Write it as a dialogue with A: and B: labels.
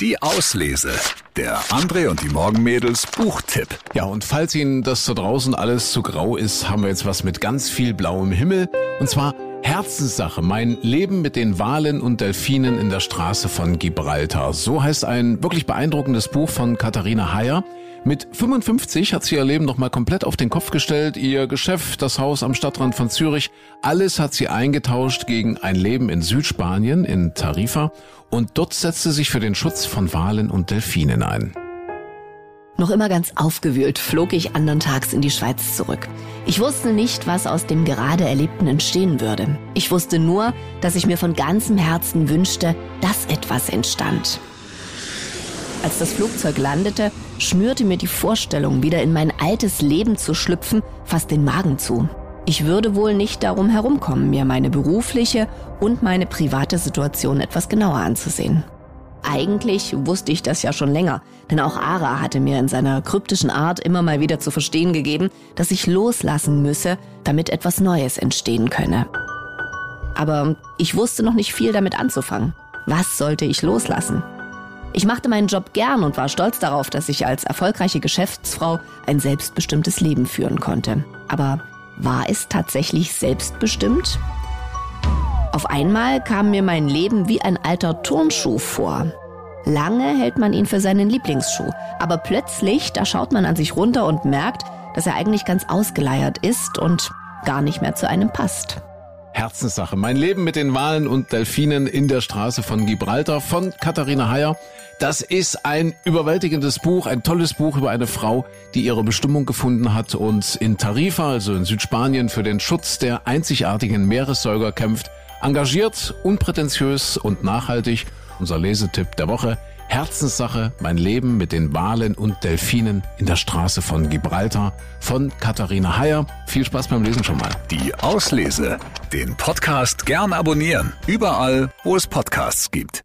A: Die Auslese. Der André und die Morgenmädels Buchtipp.
B: Ja, und falls Ihnen das da draußen alles zu grau ist, haben wir jetzt was mit ganz viel blauem Himmel. Und zwar Herzenssache, mein Leben mit den Walen und Delfinen in der Straße von Gibraltar. So heißt ein wirklich beeindruckendes Buch von Katharina Heyer. Mit 55 hat sie ihr Leben nochmal komplett auf den Kopf gestellt. Ihr Geschäft, das Haus am Stadtrand von Zürich, alles hat sie eingetauscht gegen ein Leben in Südspanien, in Tarifa. Und dort setzte sich für den Schutz von Walen und Delfinen ein.
C: Noch immer ganz aufgewühlt flog ich andern Tags in die Schweiz zurück. Ich wusste nicht, was aus dem gerade Erlebten entstehen würde. Ich wusste nur, dass ich mir von ganzem Herzen wünschte, dass etwas entstand. Als das Flugzeug landete, schnürte mir die Vorstellung, wieder in mein altes Leben zu schlüpfen, fast den Magen zu. Ich würde wohl nicht darum herumkommen, mir meine berufliche und meine private Situation etwas genauer anzusehen. Eigentlich wusste ich das ja schon länger, denn auch Ara hatte mir in seiner kryptischen Art immer mal wieder zu verstehen gegeben, dass ich loslassen müsse, damit etwas Neues entstehen könne. Aber ich wusste noch nicht viel damit anzufangen. Was sollte ich loslassen? Ich machte meinen Job gern und war stolz darauf, dass ich als erfolgreiche Geschäftsfrau ein selbstbestimmtes Leben führen konnte. Aber war es tatsächlich selbstbestimmt? Auf einmal kam mir mein Leben wie ein alter Turnschuh vor. Lange hält man ihn für seinen Lieblingsschuh, aber plötzlich, da schaut man an sich runter und merkt, dass er eigentlich ganz ausgeleiert ist und gar nicht mehr zu einem passt.
B: Herzenssache. Mein Leben mit den Walen und Delfinen in der Straße von Gibraltar von Katharina Heyer. Das ist ein überwältigendes Buch, ein tolles Buch über eine Frau, die ihre Bestimmung gefunden hat und in Tarifa, also in Südspanien, für den Schutz der einzigartigen Meeressäuger kämpft. Engagiert, unprätentiös und nachhaltig. Unser Lesetipp der Woche. Herzenssache, mein Leben mit den Walen und Delfinen in der Straße von Gibraltar von Katharina Heyer. Viel Spaß beim Lesen schon mal.
A: Die Auslese. Den Podcast gern abonnieren. Überall, wo es Podcasts gibt.